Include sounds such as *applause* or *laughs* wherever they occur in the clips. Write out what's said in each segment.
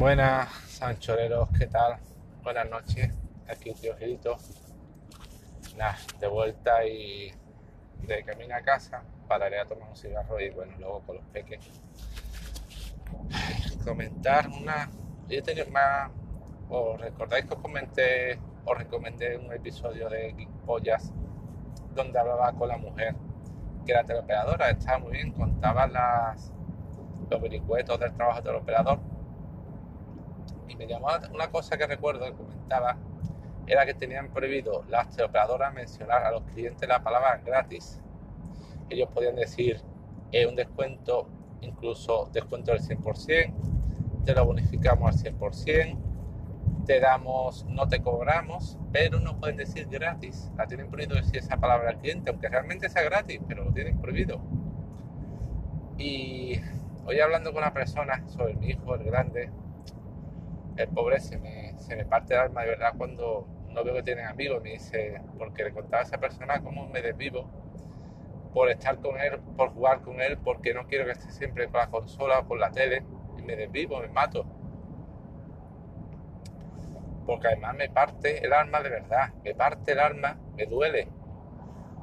Buenas, sanchoreros, ¿qué tal? Buenas noches, aquí tío Gilito. Nada, de vuelta y de camino a casa, pararé a tomar un cigarro y bueno, luego con los peques. Comentar una. Yo. ¿Os recordáis que os comenté, os recomendé un episodio de Geek Pollas donde hablaba con la mujer que era teleoperadora? Estaba muy bien, contaba las, los vericuetos del trabajo del operador y me llamó una cosa que recuerdo que comentaba era que tenían prohibido las teleoperadoras mencionar a los clientes la palabra gratis. Ellos podían decir es un descuento, incluso descuento del 100%, te lo bonificamos al 100%, te damos, no te cobramos, pero no pueden decir gratis. La tienen prohibido decir esa palabra al cliente, aunque realmente sea gratis, pero lo tienen prohibido. Y hoy hablando con una persona sobre mi hijo, el grande, el pobre se me, se me parte el alma de verdad cuando no veo que tienen amigos. Me dice, porque le contaba a esa persona cómo me desvivo por estar con él, por jugar con él, porque no quiero que esté siempre con la consola o con la tele. Y me desvivo, me mato. Porque además me parte el alma de verdad, me parte el alma, me duele.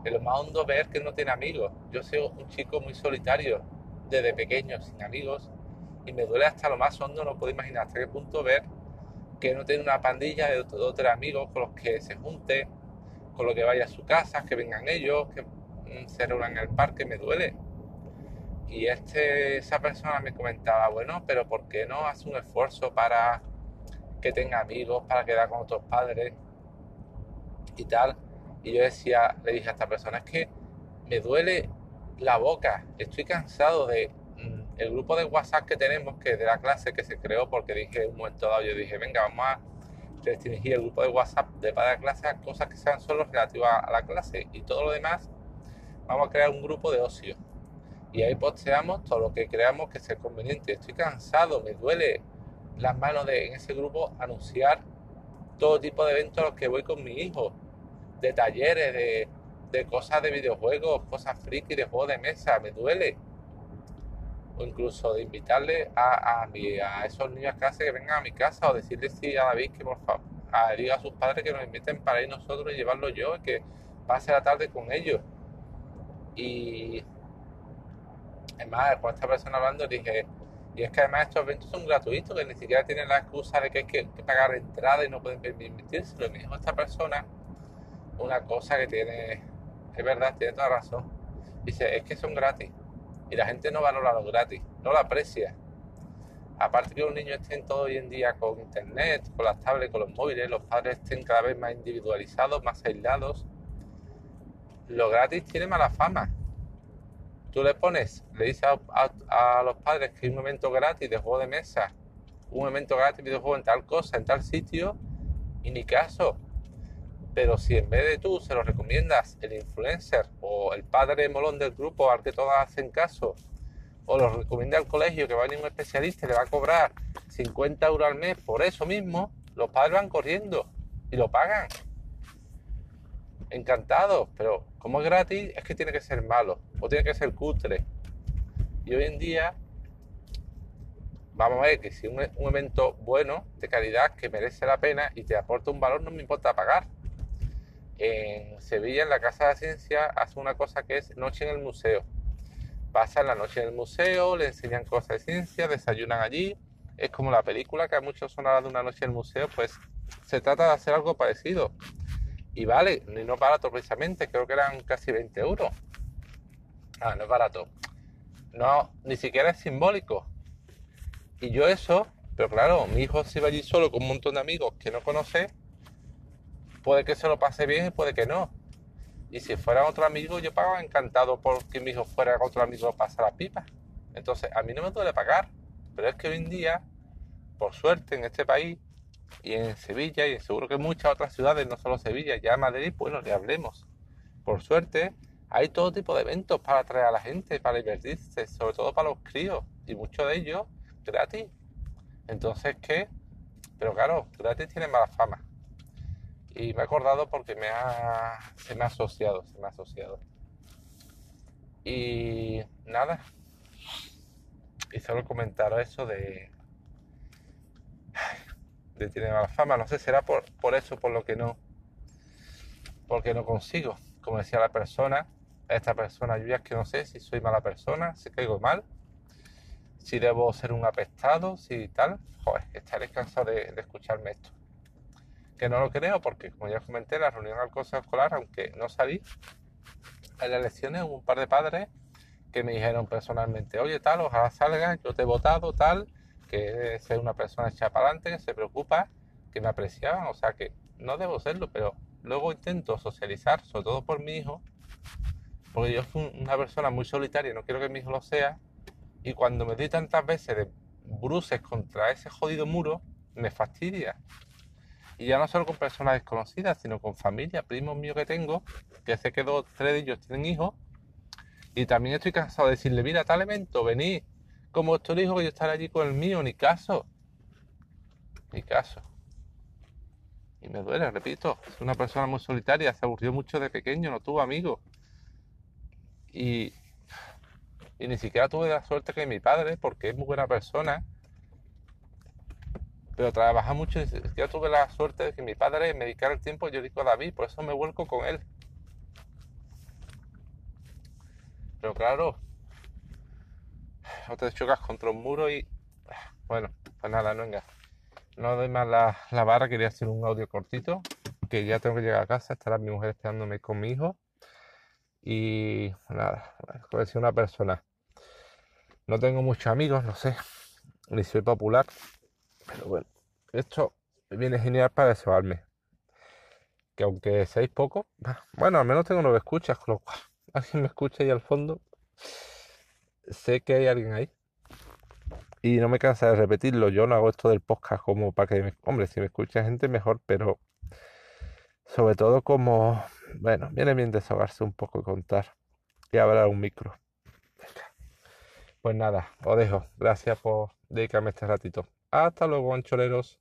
De lo más hondo ver que no tiene amigos. Yo soy un chico muy solitario, desde pequeño, sin amigos, y me duele hasta lo más hondo, no puedo imaginar hasta qué punto ver que no tiene una pandilla de dos tres amigos con los que se junte, con los que vaya a su casa, que vengan ellos, que mm, se reúnan en el parque, me duele. Y este, esa persona me comentaba, bueno, pero ¿por qué no hace un esfuerzo para que tenga amigos, para quedar con otros padres y tal? Y yo decía, le dije a esta persona, es que me duele la boca, estoy cansado de el grupo de WhatsApp que tenemos, que de la clase que se creó porque dije un momento dado, yo dije, venga, vamos a restringir el grupo de WhatsApp de para clase a cosas que sean solo relativas a la clase y todo lo demás, vamos a crear un grupo de ocio. Y ahí posteamos todo lo que creamos que sea conveniente. Estoy cansado, me duele las manos de en ese grupo anunciar todo tipo de eventos a los que voy con mi hijo, de talleres, de, de cosas de videojuegos, cosas friki, de juegos de mesa, me duele o incluso de invitarle a, a, esos niños a clase que vengan a mi casa o decirle sí a David que por favor diga a sus padres que nos inviten para ir nosotros y llevarlo yo y que pase la tarde con ellos. Y además, con esta persona hablando, dije, y es que además estos eventos son gratuitos, que ni siquiera tienen la excusa de que hay que, pagar entrada y no pueden permitirse. Y me dijo esta persona una cosa que tiene, es verdad, tiene toda razón. Dice, es que son gratis y la gente no valora lo gratis, no lo aprecia. Aparte que los niños estén todo hoy en día con internet, con las tablets, con los móviles, los padres estén cada vez más individualizados, más aislados, lo gratis tiene mala fama. Tú le pones, le dices a, los padres que hay un momento gratis de juego de mesa, un momento gratis de videojuego en tal cosa, en tal sitio, y ni caso. Pero si en vez de tú se lo recomiendas el influencer o el padre molón del grupo al que todas hacen caso, o lo recomienda al colegio que va a venir un especialista y le va a cobrar 50 euros al mes por eso mismo, los padres van corriendo y lo pagan. Encantados, pero como es gratis, es que tiene que ser malo o tiene que ser cutre. Y hoy en día, vamos a ver que si un, un evento bueno, de calidad, que merece la pena y te aporta un valor, no me importa pagar en Sevilla, en la Casa de Ciencia, hace una cosa que es noche en el museo. Pasan la noche en el museo, le enseñan cosas de ciencia, desayunan allí. Es como la película que a muchos sonaba de una noche en el museo, pues se trata de hacer algo parecido. Y vale, no barato precisamente, creo que eran casi 20 euros. Ah, no es barato. No, ni siquiera es simbólico. Y yo eso, pero claro, mi hijo se iba allí solo con un montón de amigos que no conoce puede que se lo pase bien y puede que no. Y si fuera otro amigo, yo pagaba encantado porque mi hijo fuera otro amigo pasa la pipa. Entonces, a mí no me duele pagar. Pero es que hoy en día, por suerte, en este país y en Sevilla, y seguro que en muchas otras ciudades, no solo Sevilla, ya Madrid, bueno, le hablemos. Por suerte, hay todo tipo de eventos para atraer a la gente, para divertirse, sobre todo para los críos, y muchos de ellos gratis. Entonces, ¿qué? Pero claro, gratis tiene mala fama. Y me he acordado porque me ha, se me ha asociado, se me ha asociado. Y nada. Y solo comentar eso de, de tiene mala fama. No sé, será por, por eso, por lo que no, porque no consigo. Como decía la persona, esta persona, yo ya es que no sé si soy mala persona, si caigo mal, si debo ser un apestado, si tal. Joder, estaré cansado de escucharme esto. Que no lo creo porque, como ya comenté, en la reunión al consejo escolar, aunque no salí, en las elecciones hubo un par de padres que me dijeron personalmente, oye tal, ojalá salga, yo te he votado tal, que ser una persona hecha para adelante, que se preocupa, que me apreciaban, o sea que no debo serlo, pero luego intento socializar, sobre todo por mi hijo, porque yo soy una persona muy solitaria, no quiero que mi hijo lo sea, y cuando me doy tantas veces de bruces contra ese jodido muro, me fastidia. Y ya no solo con personas desconocidas, sino con familia, primos míos que tengo, que sé que dos, tres de ellos tienen hijos, y también estoy cansado de decirle, mira, tal evento, vení, como vuestro hijo que yo estaré allí con el mío, ni caso. Ni caso. Y me duele, repito, es una persona muy solitaria, se aburrió mucho de pequeño, no tuvo amigos. Y, y ni siquiera tuve la suerte que mi padre, porque es muy buena persona, pero trabaja mucho, siquiera tuve la suerte de que mi padre me dedicara el tiempo, yo digo a David, por eso me vuelco con él. Pero claro, *sighs* o te chocas contra un muro y... *sighs* Bueno, pues nada, no venga. No doy más la, la vara, quería hacer un audio cortito, que ya tengo que llegar a casa, estará mi mujer esperándome con mi hijo. Y nada, como decía una persona, no tengo muchos amigos, no sé, ni soy popular, pero bueno, esto viene genial para desahogarme. Que aunque seáis pocos, bueno, al menos tengo nueve escuchas, con lo cual *laughs* alguien me escucha ahí al fondo. Sé que hay alguien ahí. Y no me cansa de repetirlo. Yo no hago esto del podcast como para que. Hombre, si me escucha gente mejor, pero sobre todo como... Bueno, viene bien desahogarse un poco y contar. Y hablar un micro. Pues nada, os dejo. Gracias por dedicarme este ratito. Hasta luego, ancholeros.